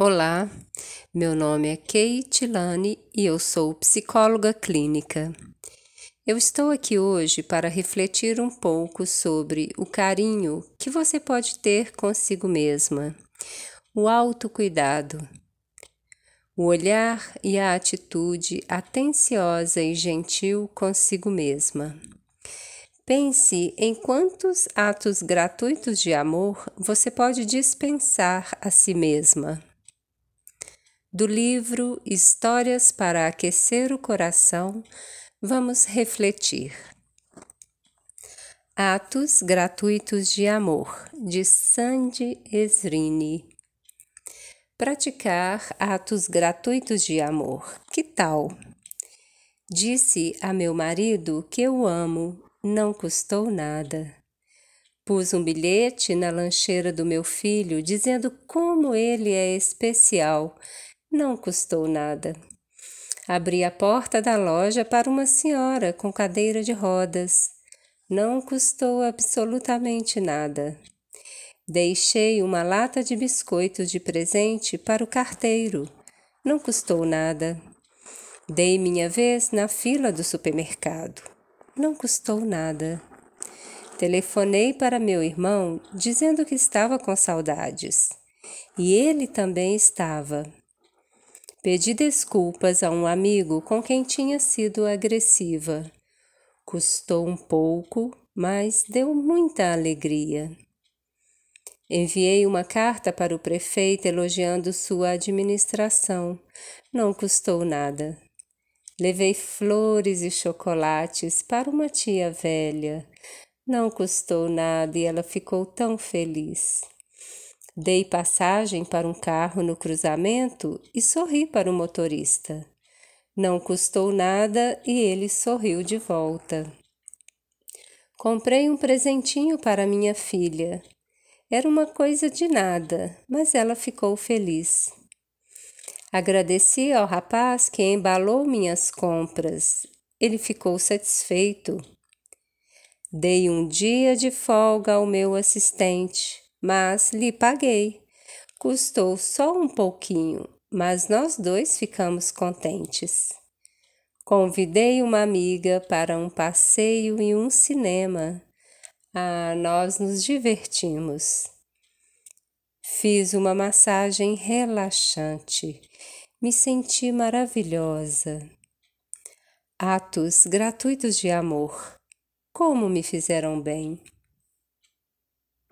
Olá, meu nome é Kate Lane e eu sou psicóloga clínica. Eu estou aqui hoje para refletir um pouco sobre o carinho que você pode ter consigo mesma, o autocuidado, o olhar e a atitude atenciosa e gentil consigo mesma. Pense em quantos atos gratuitos de amor você pode dispensar a si mesma do livro Histórias para Aquecer o Coração, vamos refletir. Atos Gratuitos de Amor, de Sandy Esrini. Praticar atos gratuitos de amor, que tal? Disse a meu marido que eu amo, não custou nada. Pus um bilhete na lancheira do meu filho dizendo como ele é especial não custou nada. Abri a porta da loja para uma senhora com cadeira de rodas. Não custou absolutamente nada. Deixei uma lata de biscoitos de presente para o carteiro. Não custou nada. Dei minha vez na fila do supermercado. Não custou nada. Telefonei para meu irmão dizendo que estava com saudades. E ele também estava. Pedi desculpas a um amigo com quem tinha sido agressiva. Custou um pouco, mas deu muita alegria. Enviei uma carta para o prefeito elogiando sua administração. Não custou nada. Levei flores e chocolates para uma tia velha. Não custou nada e ela ficou tão feliz. Dei passagem para um carro no cruzamento e sorri para o motorista. Não custou nada e ele sorriu de volta. Comprei um presentinho para minha filha. Era uma coisa de nada, mas ela ficou feliz. Agradeci ao rapaz que embalou minhas compras. Ele ficou satisfeito. Dei um dia de folga ao meu assistente mas lhe paguei. Custou só um pouquinho, mas nós dois ficamos contentes. Convidei uma amiga para um passeio e um cinema. Ah, nós nos divertimos. Fiz uma massagem relaxante. Me senti maravilhosa. Atos gratuitos de amor. Como me fizeram bem.